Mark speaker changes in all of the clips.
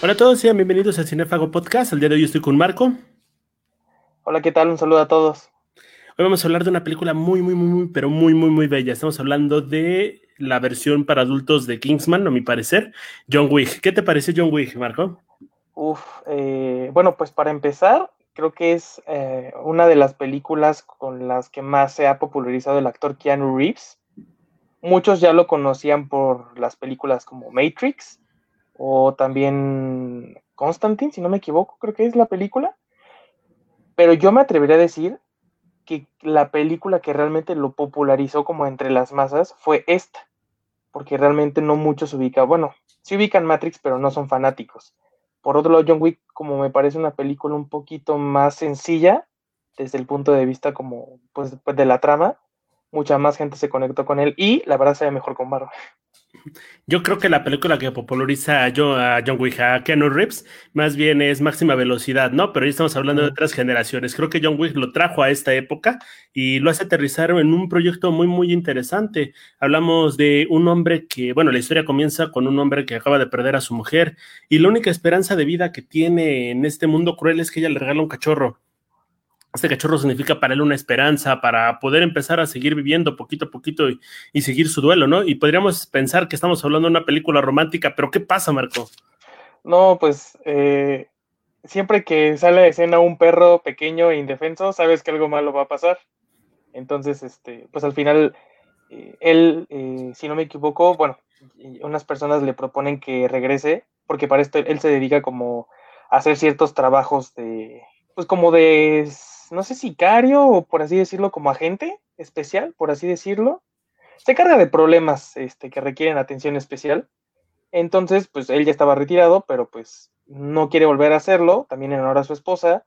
Speaker 1: Hola a todos, sean bienvenidos a Cinefago Podcast. El día de hoy estoy con Marco.
Speaker 2: Hola, ¿qué tal? Un saludo a todos.
Speaker 1: Hoy vamos a hablar de una película muy, muy, muy, muy, pero muy, muy, muy bella. Estamos hablando de la versión para adultos de Kingsman, a mi parecer, John Wick. ¿Qué te parece John Wick, Marco?
Speaker 2: Uf, eh, bueno, pues para empezar, creo que es eh, una de las películas con las que más se ha popularizado el actor Keanu Reeves. Muchos ya lo conocían por las películas como Matrix o también Constantine, si no me equivoco, creo que es la película. Pero yo me atrevería a decir que la película que realmente lo popularizó como entre las masas fue esta, porque realmente no muchos ubican, bueno, sí ubican Matrix, pero no son fanáticos. Por otro lado, John Wick, como me parece una película un poquito más sencilla, desde el punto de vista como, pues, de la trama, mucha más gente se conectó con él y la verdad se ve mejor con barba.
Speaker 1: Yo creo que la película que populariza a John, Wick, a Keanu Reeves, más bien es máxima velocidad, ¿no? Pero ahí estamos hablando de otras generaciones. Creo que John Wick lo trajo a esta época y lo hace aterrizar en un proyecto muy, muy interesante. Hablamos de un hombre que, bueno, la historia comienza con un hombre que acaba de perder a su mujer y la única esperanza de vida que tiene en este mundo cruel es que ella le regala un cachorro este cachorro significa para él una esperanza, para poder empezar a seguir viviendo poquito a poquito y, seguir su duelo, ¿no? Y podríamos pensar que estamos hablando de una película romántica, pero ¿qué pasa, Marco?
Speaker 2: No, pues eh, siempre que sale de escena un perro pequeño e indefenso, sabes que algo malo va a pasar. Entonces, este, pues al final, eh, él, eh, si no me equivoco, bueno, unas personas le proponen que regrese, porque para esto él se dedica como a hacer ciertos trabajos de, pues como de no sé, sicario o por así decirlo, como agente especial, por así decirlo. Se carga de problemas este, que requieren atención especial. Entonces, pues él ya estaba retirado, pero pues no quiere volver a hacerlo, también en honor a su esposa.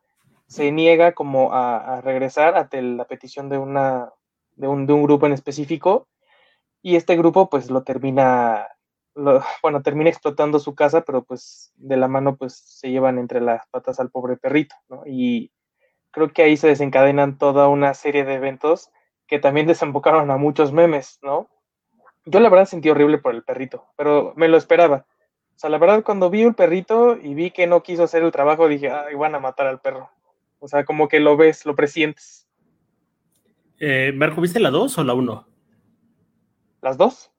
Speaker 2: Se niega como a, regresar ante la petición de, una, de, un, de un grupo en específico. Y este grupo pues lo termina bueno, termina explotando su casa, pero pues de la mano pues se llevan entre las patas al pobre perrito, ¿no? Y creo que ahí se desencadenan toda una serie de eventos que también desembocaron a muchos memes, ¿no? Yo la verdad sentí horrible por el perrito, pero me lo esperaba. O sea, la verdad cuando vi el perrito y vi que no quiso hacer el trabajo, dije, ay, van a matar al perro. O sea, como que lo ves, lo presientes.
Speaker 1: Eh, Marco, ¿viste la 2 o la 1?
Speaker 2: ¿Las dos?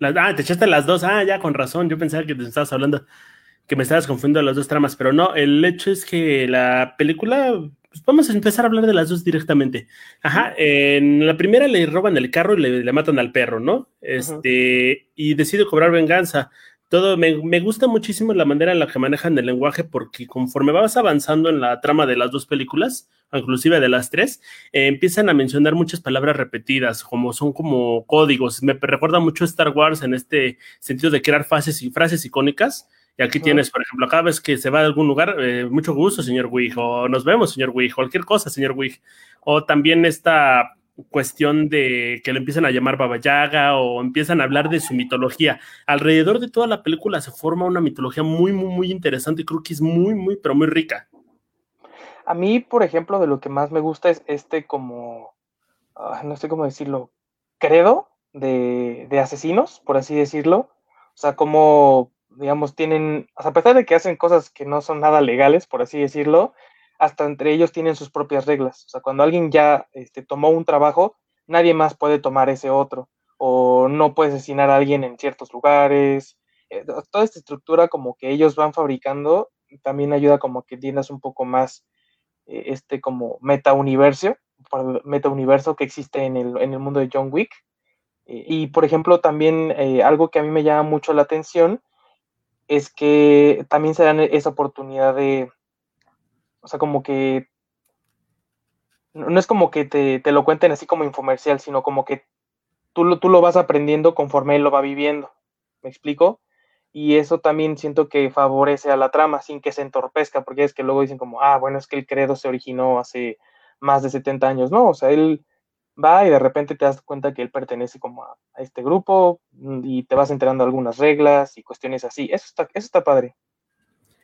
Speaker 1: ah, te echaste las dos. Ah, ya, con razón. Yo pensaba que te estabas hablando, que me estabas confundiendo las dos tramas, pero no, el hecho es que la película pues vamos a empezar a hablar de las dos directamente. Ajá, en la primera le roban el carro y le, matan al perro, ¿no? Este, y decide cobrar venganza. Todo, me, gusta muchísimo la manera en la que manejan el lenguaje porque conforme vas avanzando en la trama de las dos películas, inclusive de las tres, eh, empiezan a mencionar muchas palabras repetidas, como son como códigos. Me recuerda mucho a Star Wars en este sentido de crear frases y frases icónicas y aquí tienes, por ejemplo, cada vez que se va a algún lugar, eh, mucho gusto, señor Wig, o nos vemos, señor Wig, cualquier cosa, señor Wig. O también esta cuestión de que le empiezan a llamar Baba Yaga o empiezan a hablar de su mitología. Alrededor de toda la película se forma una mitología muy, muy, muy interesante y creo que es muy, muy, pero muy rica.
Speaker 2: A mí, por ejemplo, de lo que más me gusta es este como, ah, no sé cómo decirlo, credo de, de asesinos, por así decirlo. O sea, como digamos, tienen, a pesar de que hacen cosas que no son nada legales, por así decirlo, hasta entre ellos tienen sus propias reglas. O sea, cuando alguien ya este, tomó un trabajo, nadie más puede tomar ese otro. O no puede asesinar a alguien en ciertos lugares. Eh, toda esta estructura como que ellos van fabricando también ayuda como que entiendas un poco más eh, este como meta universo, meta universo que existe en el, en el mundo de John Wick. Eh, y por ejemplo, también algo que a mí me llama mucho la atención es que también se dan esa oportunidad de, o sea, como que, no es como que te, lo cuenten así como infomercial, sino como que tú lo, tú lo vas aprendiendo conforme él lo va viviendo. ¿Me explico? Y eso también siento que favorece a la trama sin que se entorpezca, porque es que luego dicen como, ah, bueno, es que el credo se originó hace más de 70 años. No, o sea, él va y de repente te das cuenta que él pertenece como a, este grupo mm, y te vas enterando algunas reglas y cuestiones así. Eso está, eso está padre.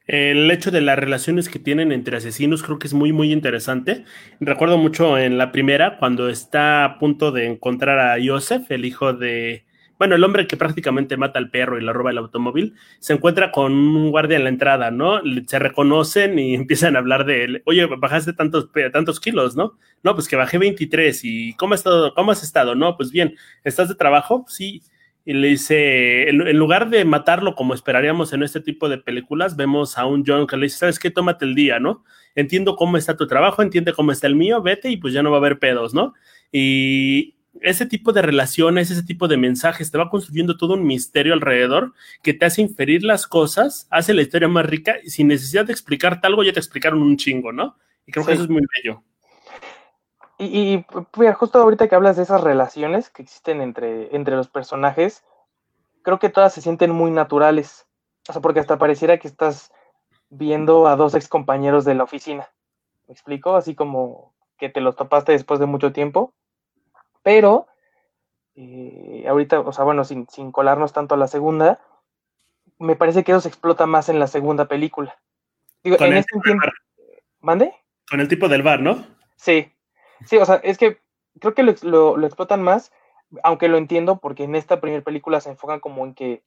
Speaker 1: El hecho de las relaciones que tienen entre asesinos creo que es muy, muy interesante. Recuerdo mucho en la primera, cuando está a punto de encontrar a Joseph, el hijo de bueno, el hombre que prácticamente mata al perro y le roba el automóvil, se encuentra con un guardia en la entrada, ¿no? Se reconocen y empiezan a hablar de él. Oye, bajaste tantos, tantos kilos, ¿no? No, pues que bajé 23 y ¿cómo has estado? ¿Cómo has estado? No, pues bien, ¿estás de trabajo? Sí. Y le dice, en, lugar de matarlo como esperaríamos en este tipo de películas, vemos a un John que le dice, ¿sabes qué? Tómate el día, ¿no? Entiendo cómo está tu trabajo, entiende cómo está el mío, vete y pues ya no va a haber pedos, ¿no? Y ese tipo de relaciones, ese tipo de mensajes, te va construyendo todo un misterio alrededor que te hace inferir las cosas, hace la historia más rica y sin necesidad de explicarte algo, ya te explicaron un chingo, ¿no? Y creo que eso es muy bello.
Speaker 2: Y, y justo ahorita que hablas de esas relaciones que existen entre, entre los personajes, creo que todas se sienten muy naturales. O sea, porque hasta pareciera que estás viendo a dos ex compañeros de la oficina. ¿Me explico? Así como que te los topaste después de mucho tiempo. Pero, eh, ahorita, o sea, bueno, sin, sin colarnos tanto a la segunda, me parece que eso se explota más en la segunda película. Digo, en este tiempo. ¿Mande?
Speaker 1: Con el tipo del bar, ¿no?
Speaker 2: Sí, Sí, o sea, es que creo que lo, lo, explotan más, aunque lo entiendo, porque en esta primera película se enfocan como en que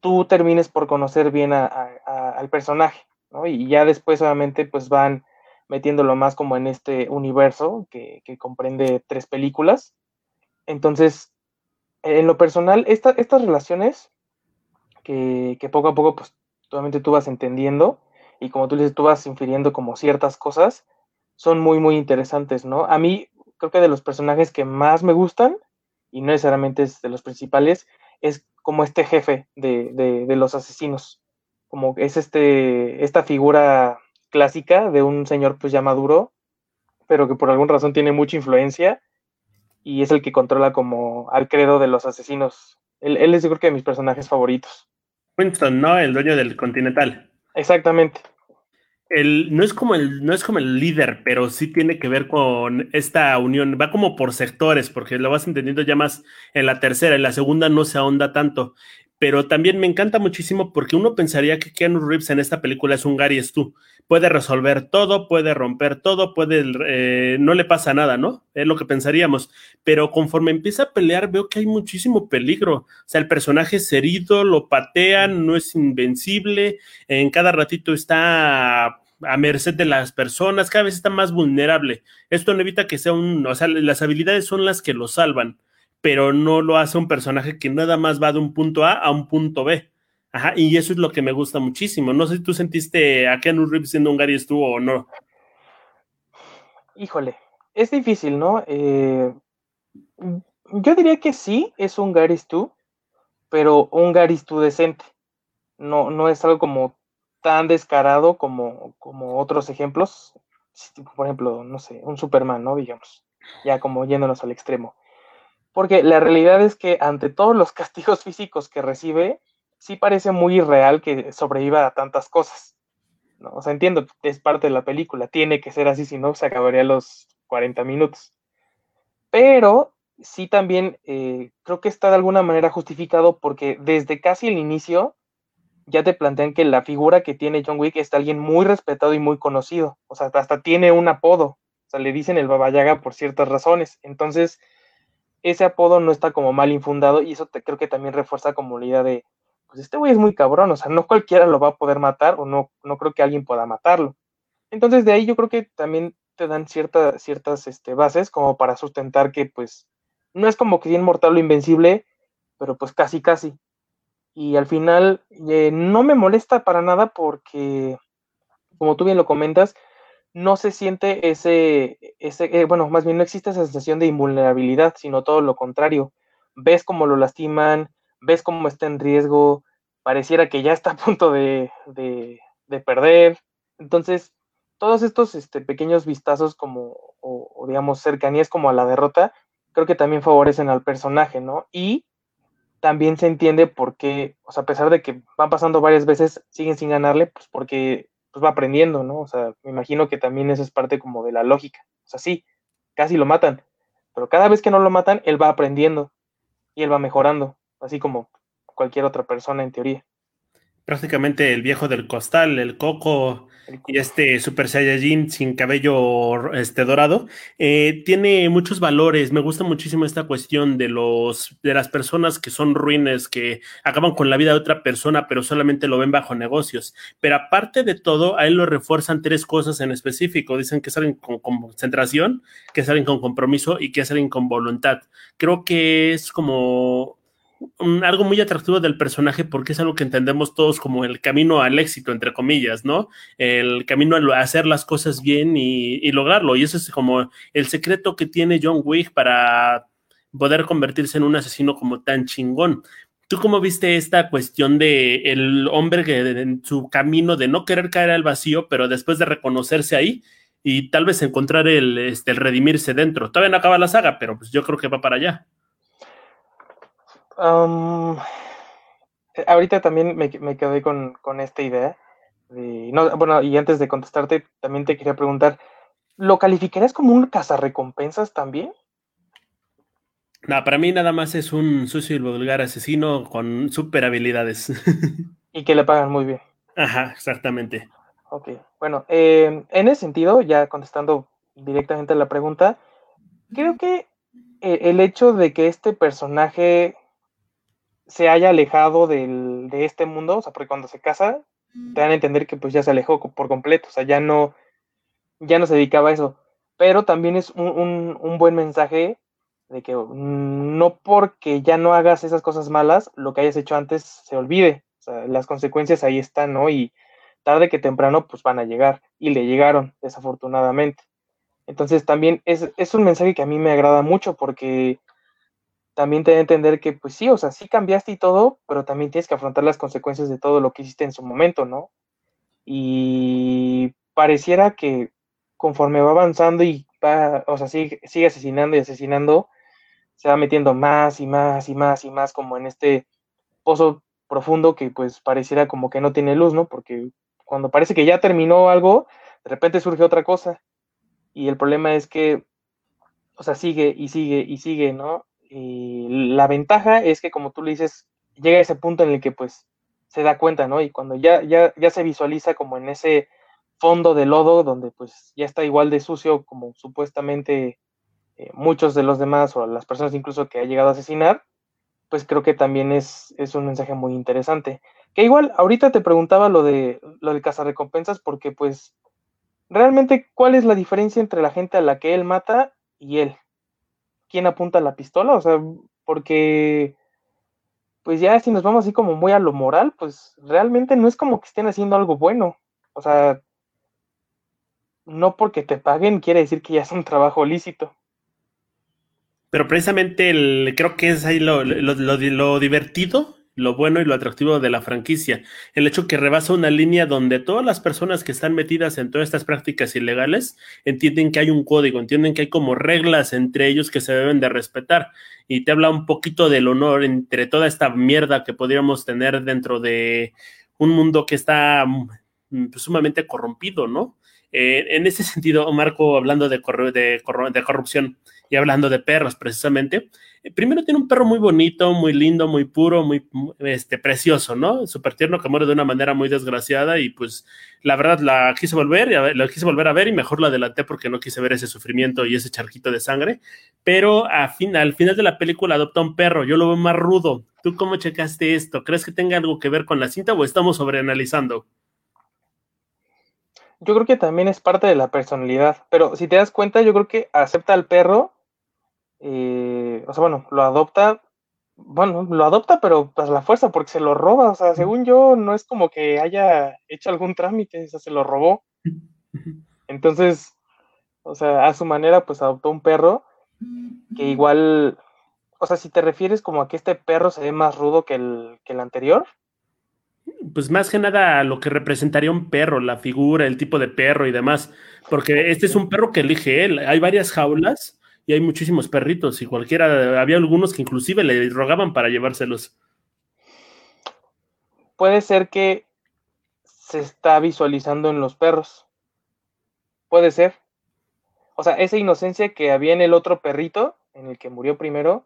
Speaker 2: tú termines por conocer bien a, al personaje, ¿no? Y ya después obviamente pues van metiéndolo más como en este universo que, comprende tres películas. Entonces, en lo personal, esta, estas relaciones que, poco a poco pues obviamente tú vas entendiendo y como tú dices, tú vas infiriendo como ciertas cosas, son muy, muy interesantes, ¿no? A mí creo que de los personajes que más me gustan, y no necesariamente es de los principales, es como este jefe de, los asesinos, como es este, esta figura clásica de un señor pues ya maduro, pero que por alguna razón tiene mucha influencia y es el que controla como al credo de los asesinos. Él, él es yo creo que de mis personajes favoritos.
Speaker 1: Winston, ¿no? El dueño del Continental.
Speaker 2: Exactamente
Speaker 1: no, es como el, no es como el líder, pero sí tiene que ver con esta unión. Va como por sectores, porque lo vas entendiendo ya más en la tercera. En la segunda no se ahonda tanto. Pero también me encanta muchísimo porque uno pensaría que Keanu Reeves en esta película es un Gary Stu. Puede resolver todo, puede romper todo, puede, eh, no le pasa nada, ¿no? Es lo que pensaríamos. Pero conforme empieza a pelear, veo que hay muchísimo peligro. O sea, el personaje es herido, lo patean, no es invencible, en cada ratito está a merced de las personas, cada vez está más vulnerable. Esto no evita que sea un, o sea, las habilidades son las que lo salvan, pero no lo hace un personaje que nada más va de un punto A a un punto B. Ajá, y eso es lo que me gusta muchísimo. No sé si tú sentiste a Keanu Reeves siendo un Gary Stu o no.
Speaker 2: Híjole, es difícil, ¿no? Eh, yo diría que sí, es un Gary Stu, pero un Gary Stu decente. No, no es algo como tan descarado como, como otros ejemplos, por ejemplo, no sé, un Superman, ¿no? Digamos, ya como yéndonos al extremo. Porque la realidad es que ante todos los castigos físicos que recibe, sí parece muy irreal que sobreviva a tantas cosas. ¿no? O sea, entiendo, es parte de la película, tiene que ser así, si no, se acabaría los 40 minutos. Pero sí también eh, creo que está de alguna manera justificado porque desde casi el inicio ya te plantean que la figura que tiene John Wick es alguien muy respetado y muy conocido. O sea, hasta tiene un apodo. O sea, le dicen el Baba Yaga por ciertas razones. Entonces, ese apodo no está como mal infundado y eso te, creo que también refuerza como la idea de, pues este güey es muy cabrón, o sea, no cualquiera lo va a poder matar o no, no creo que alguien pueda matarlo. Entonces, de ahí yo creo que también te dan ciertas este, bases como para sustentar que, pues, no es como que sea inmortal o invencible, pero pues casi, casi y al final eh, no me molesta para nada porque, como tú bien lo comentas, no se siente ese, ese eh, bueno, más bien no existe esa sensación de invulnerabilidad, sino todo lo contrario. Ves cómo lo lastiman, ves cómo está en riesgo, pareciera que ya está a punto de, de, perder. Entonces, todos estos este, pequeños vistazos como, o, o, digamos, cercanías como a la derrota, creo que también favorecen al personaje, ¿no? Y también se entiende por qué, o sea, a pesar de que van pasando varias veces, siguen sin ganarle, pues porque pues va aprendiendo, ¿no? O sea, me imagino que también eso es parte como de la lógica. O sea, sí, casi lo matan, pero cada vez que no lo matan, él va aprendiendo y él va mejorando, así como cualquier otra persona en teoría.
Speaker 1: Prácticamente el viejo del costal, el coco, y este Super Saiyajin sin cabello este, dorado, eh, tiene muchos valores. Me gusta muchísimo esta cuestión de, los, de las personas que son ruines, que acaban con la vida de otra persona, pero solamente lo ven bajo negocios. Pero aparte de todo, a él lo refuerzan tres cosas en específico. Dicen que salen con, con concentración, que salen con compromiso y que salen con voluntad. Creo que es como algo muy atractivo del personaje porque es algo que entendemos todos como el camino al éxito, entre comillas, ¿no? El camino a hacer las cosas bien y, lograrlo. Y eso es como el secreto que tiene John Wick para poder convertirse en un asesino como tan chingón. ¿Tú cómo viste esta cuestión de el hombre que en su camino de no querer caer al vacío, pero después de reconocerse ahí y tal vez encontrar el, este, el redimirse dentro? Todavía no acaba la saga, pero pues yo creo que va para allá
Speaker 2: ahorita también me, quedé con, esta idea. bueno, y antes de contestarte, también te quería preguntar, ¿lo calificarías como un cazarrecompensas también?
Speaker 1: No, para mí nada más es un sucio y vulgar asesino con super habilidades.
Speaker 2: y que le pagan muy bien.
Speaker 1: Ajá, exactamente.
Speaker 2: Ok, bueno, em, en ese sentido, ya contestando directamente a la pregunta, creo que eh, el hecho de que este personaje se haya alejado del, de este mundo, o sea, porque cuando se casa, te dan a entender que pues ya se alejó por completo, o sea, ya no, ya no se dedicaba a eso. Pero también es un, un, buen mensaje de que no porque ya no hagas esas cosas malas, lo que hayas hecho antes se olvide. O sea, las consecuencias ahí están, ¿no? Y tarde que temprano, pues van a llegar. Y le llegaron, desafortunadamente. Entonces también es, es un mensaje que a mí me agrada mucho porque también te a entender que, pues sí, o sea, sí cambiaste y todo, pero también tienes que afrontar las consecuencias de todo lo que hiciste en su momento, ¿no? Y pareciera que conforme va avanzando y va, o sea, sigue, sigue asesinando y asesinando, se va metiendo más y más y más y más como en este pozo profundo que pues pareciera como que no tiene luz, ¿no? Porque cuando parece que ya terminó algo, de repente surge otra cosa. Y el problema es que, o sea, sigue y sigue y sigue, ¿no? Y la ventaja es que, como tú le dices, llega ese punto en el que pues se da cuenta, ¿no? Y cuando ya, ya, ya se visualiza como en ese fondo de lodo donde pues ya está igual de sucio como supuestamente eh, muchos de los demás o las personas incluso que ha llegado a asesinar, pues creo que también es, es un mensaje muy interesante. Que igual, ahorita te preguntaba lo de lo de cazarrecompensas porque pues realmente cuál es la diferencia entre la gente a la que él mata y él quién apunta la pistola, o sea, porque pues ya si nos vamos así como muy a lo moral, pues realmente no es como que estén haciendo algo bueno. O sea, no porque te paguen quiere decir que ya es un trabajo lícito.
Speaker 1: Pero precisamente el, creo que es ahí lo, lo, lo divertido lo bueno y lo atractivo de la franquicia. El hecho que rebasa una línea donde todas las personas que están metidas en todas estas prácticas ilegales entienden que hay un código, entienden que hay como reglas entre ellos que se deben de respetar. Y te habla un poquito del honor entre toda esta mierda que podríamos tener dentro de un mundo que está mm, pues, sumamente corrompido, ¿no? Eh, en ese sentido, Marco, hablando de, de, de corrupción y hablando de perros precisamente, primero tiene un perro muy bonito, muy lindo, muy puro, muy este, precioso, ¿no? Súper tierno que muere de una manera muy desgraciada y pues la verdad la quise volver, la quise volver a ver y mejor la adelanté porque no quise ver ese sufrimiento y ese charquito de sangre, pero a fin, al final de la película adopta un perro, yo lo veo más rudo. ¿Tú cómo checaste esto? ¿Crees que tenga algo que ver con la cinta o estamos sobreanalizando?
Speaker 2: Yo creo que también es parte de la personalidad, pero si te das cuenta, yo creo que acepta al perro eh, o sea, bueno, lo adopta, bueno, lo adopta, pero pues la fuerza, porque se lo roba, o sea, según yo, no es como que haya hecho algún trámite, o sea, se lo robó. Entonces, o sea, a su manera, pues adoptó un perro que igual, o sea, si te refieres como a que este perro se ve más rudo que el, que el anterior.
Speaker 1: Pues más que nada lo que representaría un perro, la figura, el tipo de perro y demás, porque este es un perro que elige él. Hay varias jaulas y hay muchísimos perritos y cualquiera, había algunos que inclusive le rogaban para llevárselos.
Speaker 2: Puede ser que se está visualizando en los perros. Puede ser. O sea, esa inocencia que había en el otro perrito, en el que murió primero,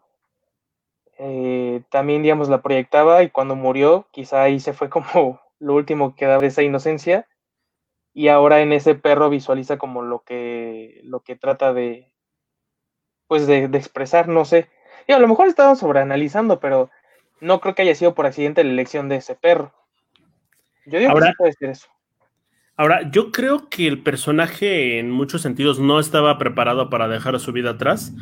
Speaker 2: eh, también, digamos, la proyectaba y cuando murió, quizá ahí se fue como lo último que daba de esa inocencia. y ahora en ese perro visualiza como lo que, lo que trata de, pues de, expresar, no sé. Y a lo mejor estaba sobreanalizando, pero no creo que haya sido por accidente la elección de ese perro. Yo digo
Speaker 1: ahora,
Speaker 2: que puede ser eso.
Speaker 1: Ahora, yo creo que el personaje en muchos sentidos no estaba preparado para dejar su vida atrás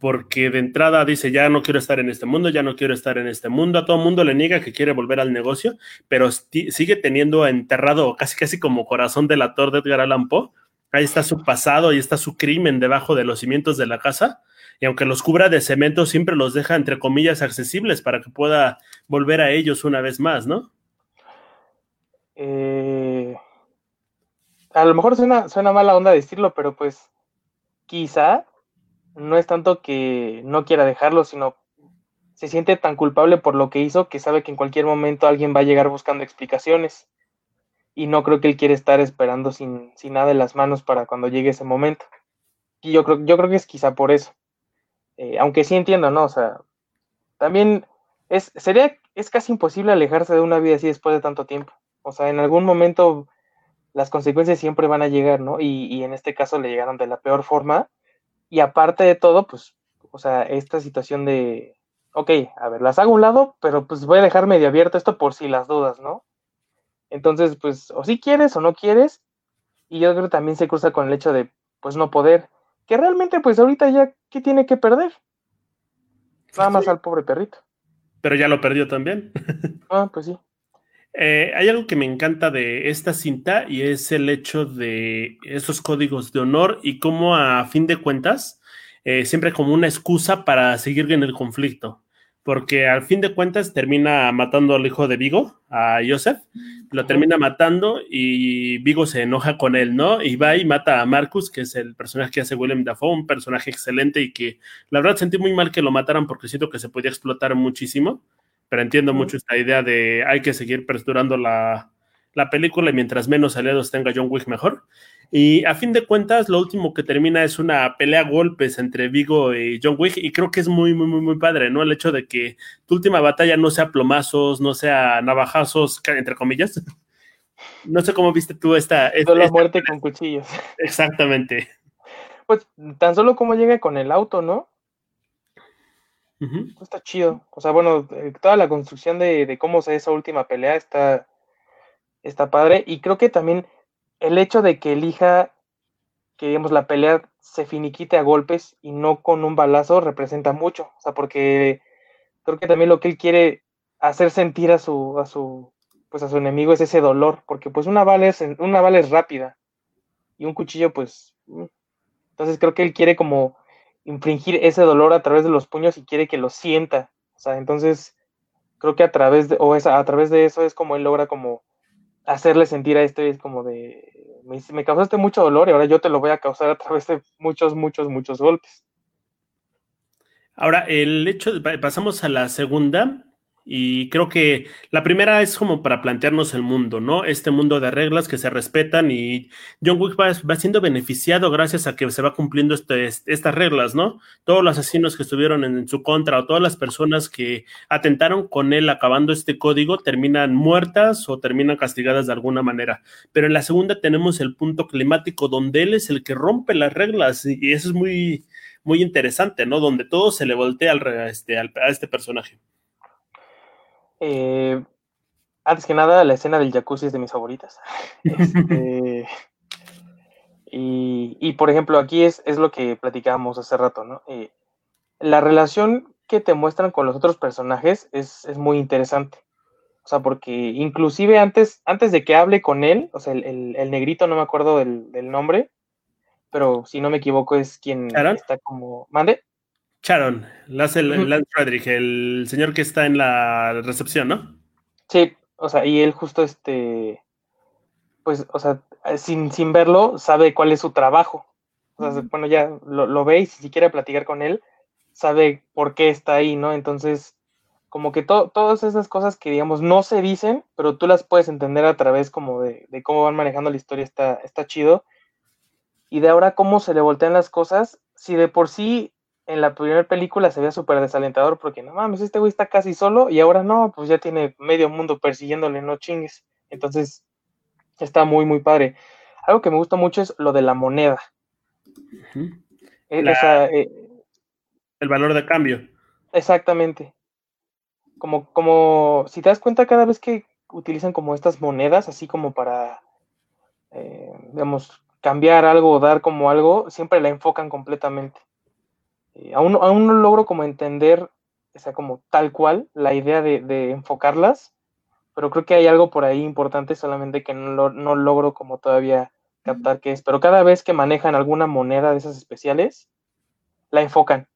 Speaker 1: porque de entrada dice, ya no quiero estar en este mundo, ya no quiero estar en este mundo, a todo mundo le niega que quiere volver al negocio, pero sigue teniendo enterrado casi casi como corazón del actor de Edgar Allan Poe, ahí está su pasado y está su crimen debajo de los cimientos de la casa, y aunque los cubra de cemento, siempre los deja entre comillas accesibles para que pueda volver a ellos una vez más, ¿no?
Speaker 2: Eh, a lo mejor suena, suena mala onda decirlo, pero pues quizá no es tanto que no quiera dejarlo, sino se siente tan culpable por lo que hizo que sabe que en cualquier momento alguien va a llegar buscando explicaciones. Y no creo que él quiera estar esperando sin, sin nada en las manos para cuando llegue ese momento. Y yo creo, yo creo que es quizá por eso. Eh, aunque sí entiendo, ¿no? O sea, también es, sería, es casi imposible alejarse de una vida así después de tanto tiempo. O sea, en algún momento las consecuencias siempre van a llegar, ¿no? Y, y en este caso le llegaron de la peor forma y aparte de todo, pues, o sea, esta situación de, ok, a ver, las hago a un lado, pero pues voy a dejar medio abierto esto por si las dudas, ¿no? Entonces, pues, o si quieres o no quieres, y yo creo que también se cruza con el hecho de, pues, no poder, que realmente, pues, ahorita ya, ¿qué tiene que perder? Nada más al pobre perrito.
Speaker 1: Pero ya lo perdió también.
Speaker 2: ah, pues sí.
Speaker 1: Eh, hay algo que me encanta de esta cinta y es el hecho de esos códigos de honor y cómo a fin de cuentas, eh, siempre como una excusa para seguir en el conflicto. Porque al fin de cuentas termina matando al hijo de Vigo, a Joseph, lo termina matando y Vigo se enoja con él, ¿no? Y va y mata a Marcus, que es el personaje que hace William Dafoe, un personaje excelente y que la verdad sentí muy mal que lo mataran porque siento que se podía explotar muchísimo pero entiendo mucho esta idea de hay que seguir perdurando la, película y mientras menos aliados tenga John Wick mejor. Y a fin de cuentas, lo último que termina es una pelea a golpes entre Vigo y John Wick y creo que es muy, muy, muy, muy padre, ¿no? El hecho de que tu última batalla no sea plomazos, no sea navajazos, entre comillas. No sé cómo viste tú esta... esta
Speaker 2: la muerte con cuchillos.
Speaker 1: Exactamente.
Speaker 2: Pues tan solo como llega con el auto, ¿no? Está chido. O sea, bueno, eh, toda la construcción de, cómo se esa última pelea está, está padre. Y creo que también el hecho de que elija que digamos la pelea se finiquite a golpes y no con un balazo representa mucho. O sea, porque creo que también lo que él quiere hacer sentir a su, a su, pues a su enemigo es ese dolor. Porque pues una bala es, una bala es rápida. Y un cuchillo, pues. Mm. Entonces creo que él quiere como infringir ese dolor a través de los puños y quiere que lo sienta. O sea, entonces creo que a través de, o a través de eso es como él logra como hacerle sentir a este, es como de, me, me causaste mucho dolor y ahora yo te lo voy a causar a través de muchos, muchos, muchos golpes.
Speaker 1: Ahora, el hecho de, pasamos a la segunda, y creo que la primera es como para plantearnos el mundo, ¿no? Este mundo de reglas que se respetan y John Wick va, siendo beneficiado gracias a que se va cumpliendo este, estas reglas, ¿no? Todos los asesinos que estuvieron en, su contra o todas las personas que atentaron con él acabando este código terminan muertas o terminan castigadas de alguna manera. Pero en la segunda tenemos el punto climático donde él es el que rompe las reglas y eso es muy, muy interesante, ¿no? Donde todo se le voltea al, este, a este personaje.
Speaker 2: Eh, antes que nada, la escena del jacuzzi es de mis favoritas. Este, y, por ejemplo, aquí es, es, lo que platicábamos hace rato, ¿no? Eh, la relación que te muestran con los otros personajes es, muy interesante. O sea, porque inclusive antes, antes de que hable con él, o sea, el, negrito, no me acuerdo del, nombre, pero si no me equivoco es quien está como... ¿Mande?
Speaker 1: Sharon, Lance, Lance Frederick, el señor que está en la recepción, ¿no?
Speaker 2: Sí, o sea, y él justo este, pues, o sea, sin, sin verlo, sabe cuál es su trabajo. O sea, bueno, ya lo, lo ve y si quiere platicar con él, sabe por qué está ahí, ¿no? Entonces, como que todas esas cosas que, digamos, no se dicen, pero tú las puedes entender a través como de, de cómo van manejando la historia, está, está chido. Y de ahora cómo se le voltean las cosas, si de por sí en la primera película se veía súper desalentador porque no mames, este güey está casi solo y ahora no, pues ya tiene medio mundo persiguiéndole, no chingues. Entonces, está muy, muy padre. algo que me gusta mucho es lo de la moneda.
Speaker 1: E, eh, el valor de cambio.
Speaker 2: Exactamente. Como, como, si te das cuenta, cada vez que utilizan como estas monedas, así como para, eh, digamos, cambiar algo o dar como algo, siempre la enfocan completamente. Eh, aún, aún, no logro como entender, o sea, como tal cual, la idea de, enfocarlas, pero creo que hay algo por ahí importante, solamente que no, no logro como todavía captar qué es. Pero cada vez que manejan alguna moneda de esas especiales, la enfocan.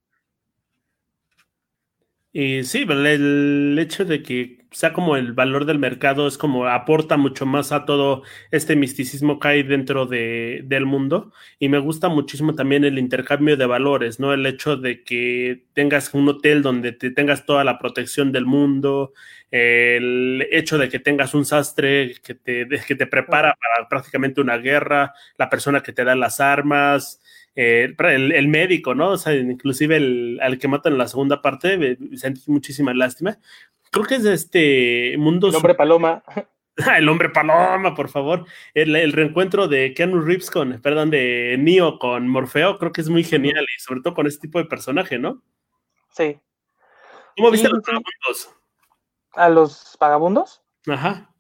Speaker 1: Y sí, el hecho de que sea como el valor del mercado es como aporta mucho más a todo este misticismo que hay dentro de, del mundo. Y me gusta muchísimo también el intercambio de valores, ¿no? El hecho de que tengas un hotel donde te tengas toda la protección del mundo, el hecho de que tengas un sastre que te, que te prepara para prácticamente una guerra, la persona que te da las armas, eh, el, médico, ¿no? O sea, inclusive el, al que matan en la segunda parte, sentí muchísima lástima. Creo que es de este mundo.
Speaker 2: El hombre paloma.
Speaker 1: el hombre paloma, por favor. El, reencuentro de Keanu Reeves con, perdón, de Neo con Morfeo, creo que es muy genial y sobre todo con este tipo de personaje, ¿no?
Speaker 2: Sí.
Speaker 1: ¿Cómo viste a los vagabundos?
Speaker 2: ¿A los vagabundos?
Speaker 1: Ajá.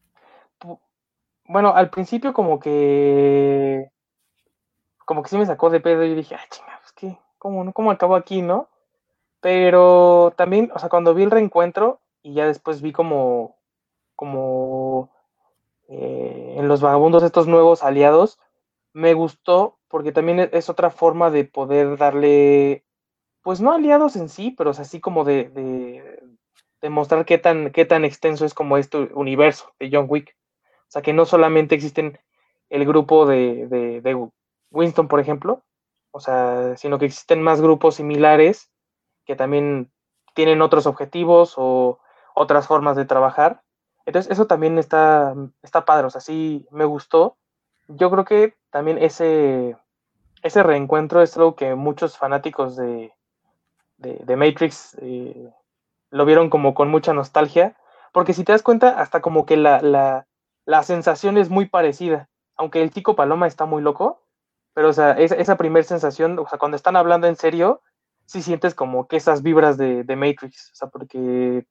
Speaker 2: Bueno, al principio como que como que sí me sacó de pedo y dije, ah, chinga, pues qué, ¿cómo, ¿cómo acabó aquí, no? Pero también, o sea, cuando vi el reencuentro y ya después vi como, como eh, en los vagabundos estos nuevos aliados, me gustó porque también e, es otra forma de poder darle, pues no aliados en sí, pero así como de, de, mostrar qué tan, qué tan extenso es como este universo de John Wick. O sea, que no solamente existen el grupo de, de, Winston, por ejemplo, o sea, sino que existen más grupos similares que también tienen otros objetivos o otras formas de trabajar. Entonces, eso también está, está padre, o sea, sí me gustó. Yo creo que también ese, ese reencuentro es algo que muchos fanáticos de, de, Matrix eh, lo vieron como con mucha nostalgia, porque si te das cuenta, hasta como que la, la, la sensación es muy parecida. Aunque el Tico Paloma está muy loco, pero, o sea, esa, esa primera sensación, o sea, cuando están hablando en serio, sí sientes como que esas vibras de, de, Matrix, o sea, porque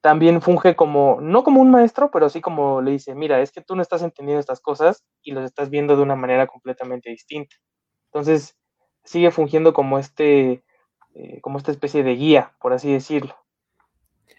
Speaker 2: también funge como, no como un maestro, pero sí como le dice, mira, es que tú no estás entendiendo estas cosas y los estás viendo de una manera completamente distinta. Entonces, sigue fungiendo como este, eh, como esta especie de guía, por así decirlo.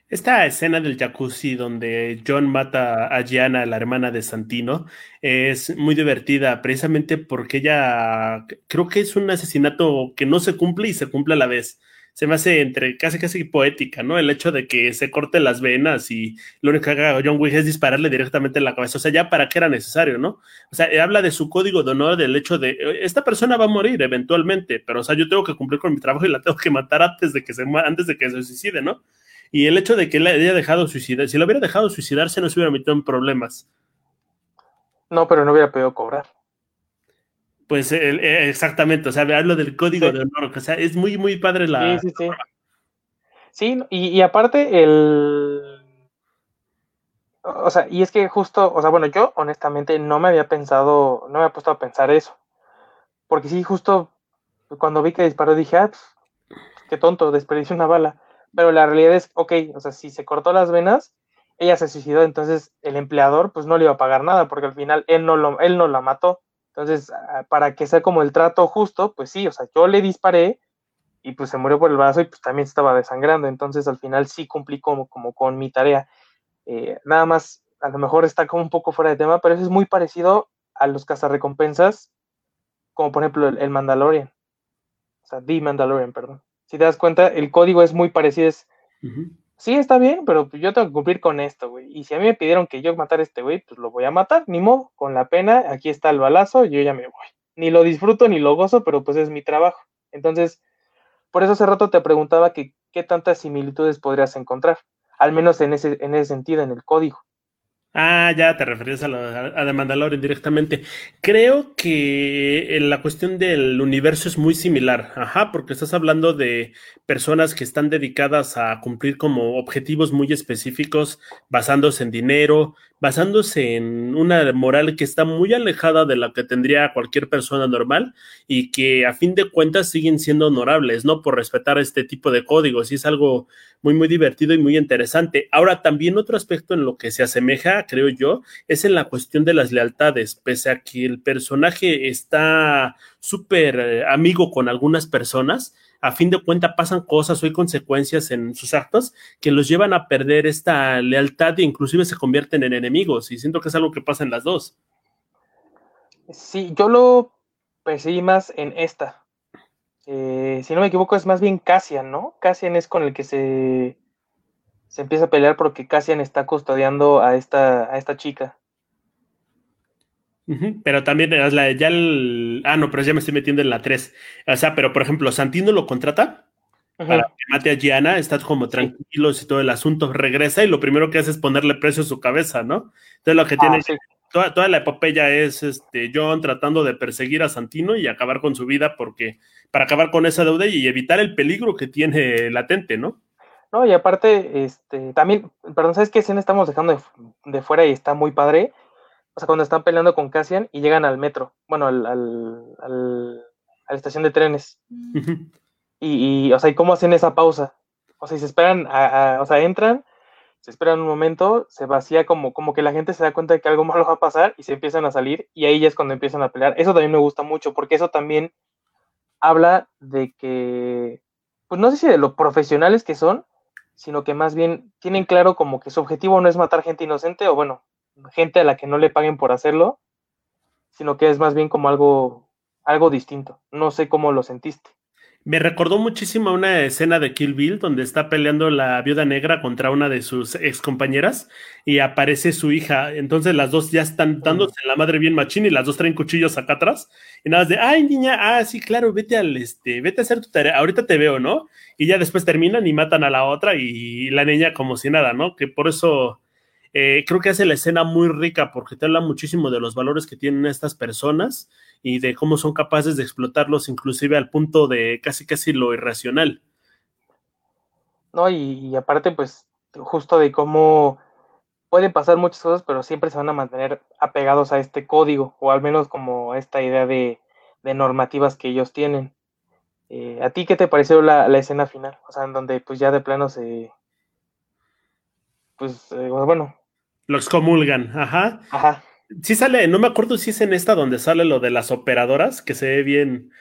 Speaker 1: Esta escena del jacuzzi donde John mata a Gianna, la hermana de Santino, es muy divertida precisamente porque ella creo que es un asesinato que no se cumple y se cumple a la vez. Se me hace entre casi casi poética, ¿no? El hecho de que se corte las venas y lo único que haga John Wick es dispararle directamente en la cabeza. O sea, ya para qué era necesario, ¿no? O sea, habla de su código de honor, del hecho de esta persona va a morir eventualmente, pero o sea, yo tengo que cumplir con mi trabajo y la tengo que matar antes de que se antes de que se suicide, ¿no? Y el hecho de que él haya dejado suicidar, si lo hubiera dejado suicidarse, no se hubiera metido en problemas.
Speaker 2: No, pero no hubiera podido cobrar.
Speaker 1: Pues eh, exactamente, o sea, hablo del código de honor, o sea, es muy, muy padre la.
Speaker 2: Sí, sí, sí. Sí, y, aparte el. O sea, y es que justo, o sea, bueno, yo honestamente no me había pensado, no me había puesto a pensar eso. Porque sí, justo cuando vi que disparó dije, ah, pues, qué tonto, desperdició una bala. Pero la realidad es, ok, o sea, si se cortó las venas, ella se suicidó, entonces el empleador pues no le iba a pagar nada, porque al final él no, lo, él no la mató. Entonces, ah, para que sea como el trato justo, pues sí, o sea, yo le disparé y pues se murió por el brazo y pues también estaba desangrando. Entonces, al final sí cumplí como, como con mi tarea. Eh, nada más, a lo mejor está como un poco fuera de tema, pero eso es muy parecido a los cazarrecompensas, como por ejemplo el, el Mandalorian. O sea, The Mandalorian, perdón si te das cuenta, el código es muy parecido. Es, sí, está bien, pero yo tengo que cumplir con esto, güey. Y si a mí me pidieron que yo matara a este güey, pues lo voy a matar, ni modo, con la pena, aquí está el balazo, yo ya me voy. Ni lo disfruto ni lo gozo, pero pues es mi trabajo. Entonces, por eso hace rato te preguntaba que qué tantas similitudes podrías encontrar, al menos en ese, en ese sentido, en el código.
Speaker 1: Ah, ya te refieres a, lo, a The directamente. Creo que la cuestión del universo es muy similar, ajá, porque estás hablando de personas que están dedicadas a cumplir como objetivos muy específicos basándose en dinero, basándose en una moral que está muy alejada de la que tendría cualquier persona normal y que a fin de cuentas siguen siendo honorables, ¿no? Por respetar este tipo de códigos y es algo muy, muy divertido y muy interesante. Ahora, también otro aspecto en lo que se asemeja, creo yo, es en la cuestión de las lealtades, pese a que el personaje está súper eh, amigo con algunas personas, a fin de cuentas pasan cosas o hay consecuencias en sus actos que los llevan a perder esta lealtad e inclusive se convierten en enemigos. Y siento que es algo que pasa en las dos.
Speaker 2: Sí, yo lo percibí más en esta. Eh, si no me equivoco, es más bien Cassian, ¿no? Cassian es con el que se, se empieza a pelear porque Cassian está custodiando a esta, a esta chica.
Speaker 1: Pero también la, ya el. Ah, no, pero ya me estoy metiendo en la 3. O sea, pero por ejemplo, Santino lo contrata para que mate a Gianna, está como tranquilos y todo el asunto, regresa y lo primero que hace es ponerle precio a su cabeza, ¿no? Entonces lo que tiene. Ah, toda, la epopeya es este John tratando de perseguir a Santino y acabar con su vida porque. para acabar con esa deuda y evitar el peligro que tiene latente, ¿no?
Speaker 2: No, y aparte, este, también, perdón, ¿sabes qué escena estamos dejando de, de fuera y está muy padre? O sea, cuando están peleando con Cassian y llegan al metro, bueno, al, al, a la estación de trenes. y, y, o sea, ¿y cómo hacen esa pausa? O sea, y se esperan, a, o sea, entran, se esperan un momento, se vacía como, como que la gente se da cuenta de que algo malo va a pasar y se empiezan a salir y ahí ya es cuando empiezan a pelear. Eso también me gusta mucho porque eso también habla de que, pues no sé si de lo profesionales que son, sino que más bien tienen claro como que su objetivo no es matar gente inocente o bueno, gente a la que no le paguen por hacerlo, sino que es más bien como algo, algo distinto. No sé cómo lo sentiste.
Speaker 1: Me recordó muchísimo una escena de Kill Bill donde está peleando la viuda negra contra una de sus ex compañeras y aparece su hija. Entonces las dos ya están dándose la madre bien machín y las dos traen cuchillos acá atrás. Y nada más de, ay niña, ah, sí, claro, vete al este, vete a hacer tu tarea, ahorita te veo, ¿no? Y ya después terminan y matan a la otra y la niña como si nada, ¿no? Que por eso eh, creo que hace la escena muy rica porque te habla muchísimo de los valores que tienen estas personas y de cómo son capaces de explotarlos inclusive al punto de casi casi lo irracional.
Speaker 2: No, y, aparte pues justo de cómo pueden pasar muchas cosas, pero siempre se van a mantener apegados a este código o al menos como esta idea de, normativas que ellos tienen. Eh, ¿A ti qué te pareció la, la, escena final? O sea, en donde pues ya de plano se... Pues eh, bueno,
Speaker 1: los comulgan, ajá.
Speaker 2: Ajá.
Speaker 1: Sí sale, no me acuerdo si es en esta donde sale lo de las operadoras, que se ve bien,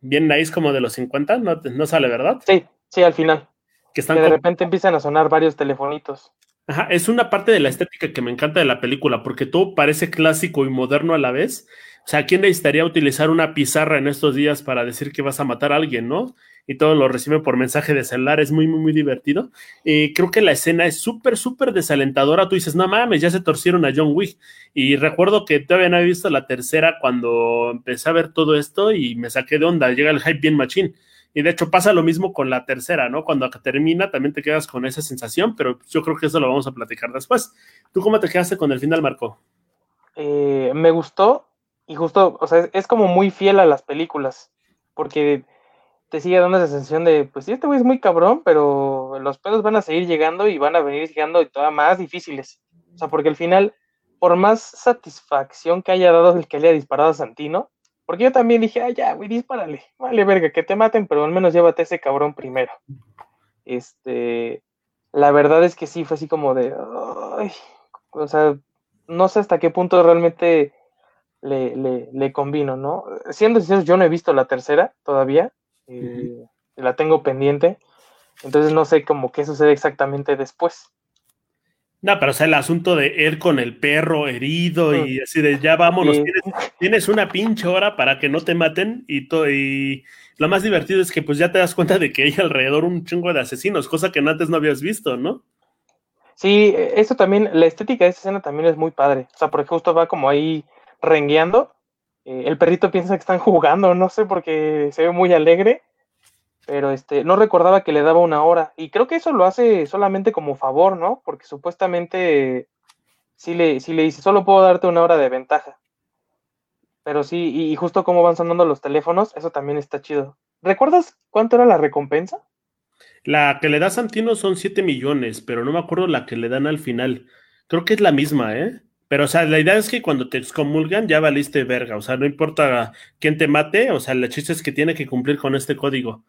Speaker 1: bien nice como de los 50, no, no sale, ¿verdad?
Speaker 2: Sí, sí, al final. Que, están de repente empiezan a sonar varios telefonitos.
Speaker 1: Ajá, es una parte de la estética que me encanta de la película, porque todo parece clásico y moderno a la vez. O sea, ¿quién necesitaría utilizar una pizarra en estos días para decir que vas a matar a alguien, no? Y todo lo recibe por mensaje de celular, es muy, muy, muy divertido. Eh, creo que la escena es súper, súper desalentadora. Tú dices, no mames, ya se torcieron a John Wick. Y recuerdo que todavía no había visto la tercera cuando empecé a ver todo esto y me saqué de onda. Llega el hype bien machín. Y de hecho pasa lo mismo con la tercera, ¿no? Cuando termina también te quedas con esa sensación, pero yo creo que eso lo vamos a platicar después. ¿Tú cómo te quedaste con el final, Marco?
Speaker 2: Eh, me gustó y justo, o sea, es como muy fiel a las películas, porque te sigue dando esa sensación de, pues sí, este güey es muy cabrón, pero los pedos van a seguir llegando y van a venir llegando y todavía más difíciles. O sea, porque al final, por más satisfacción que haya dado el que le haya disparado a Santino, porque yo también dije, ay, ya, güey, dispárale, vale, verga, que te maten, pero al menos llévate a ese cabrón primero. Este, la verdad es que sí, fue así como de, o sea, no sé hasta qué punto realmente le, le, le convino, ¿no? Siendo sinceros, yo no he visto la tercera todavía, eh, la tengo pendiente, entonces no sé cómo qué sucede exactamente después.
Speaker 1: No, pero o sea, el asunto de él con el perro herido y mm. así de ya vámonos, tienes, una pinche hora para que no te maten y todo. Y lo más divertido es que pues ya te das cuenta de que hay alrededor un chingo de asesinos, cosa que antes no habías visto, ¿no?
Speaker 2: Sí, eso también, la estética de esa escena también es muy padre. O sea, porque justo va como ahí rengueando eh, el perrito piensa que están jugando, no sé, porque se ve muy alegre, pero este, no recordaba que le daba una hora. Y creo que eso lo hace solamente como favor, ¿no? Porque supuestamente sí le, sí le dice, solo puedo darte una hora de ventaja. Pero sí, y, justo como van sonando los teléfonos, eso también está chido. ¿Recuerdas cuánto era la recompensa?
Speaker 1: La que le da Santino son 7 millones, pero no me acuerdo la que le dan al final Creo que es la misma, ¿eh? Pero, o sea, la idea es que cuando te excomulgan ya valiste verga. O sea, no importa quién te mate, o sea, el chiste es que tiene que cumplir con este código.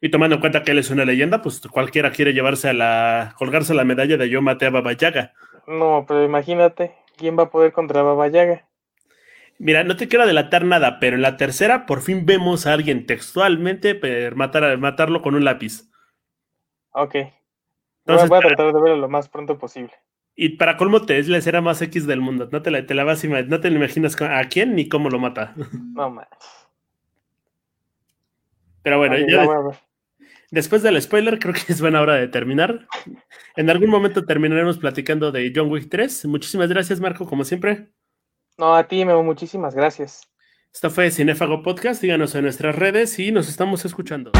Speaker 1: Y tomando en cuenta que él es una leyenda, pues cualquiera quiere llevarse a la. colgarse la medalla de yo maté a Baba Yaga.
Speaker 2: No, pero imagínate, ¿quién va a poder contra Baba Yaga?
Speaker 1: Mira, no te quiero delatar nada, pero en la tercera por fin vemos a alguien textualmente matar, matarlo con un lápiz.
Speaker 2: Ok. Entonces, voy a tratar de verlo lo más pronto posible.
Speaker 1: Y para colmo te es la escena más X del mundo. No te la, te la vas no te imaginas a quién ni cómo lo mata.
Speaker 2: No más.
Speaker 1: Pero bueno, después del spoiler, creo que es buena hora de terminar. En algún momento terminaremos platicando de John Wick 3. Muchísimas gracias, Marco, como siempre.
Speaker 2: No, a ti, Memo, muchísimas gracias.
Speaker 1: Esto fue Cinefago Podcast. Díganos en nuestras redes y nos estamos escuchando.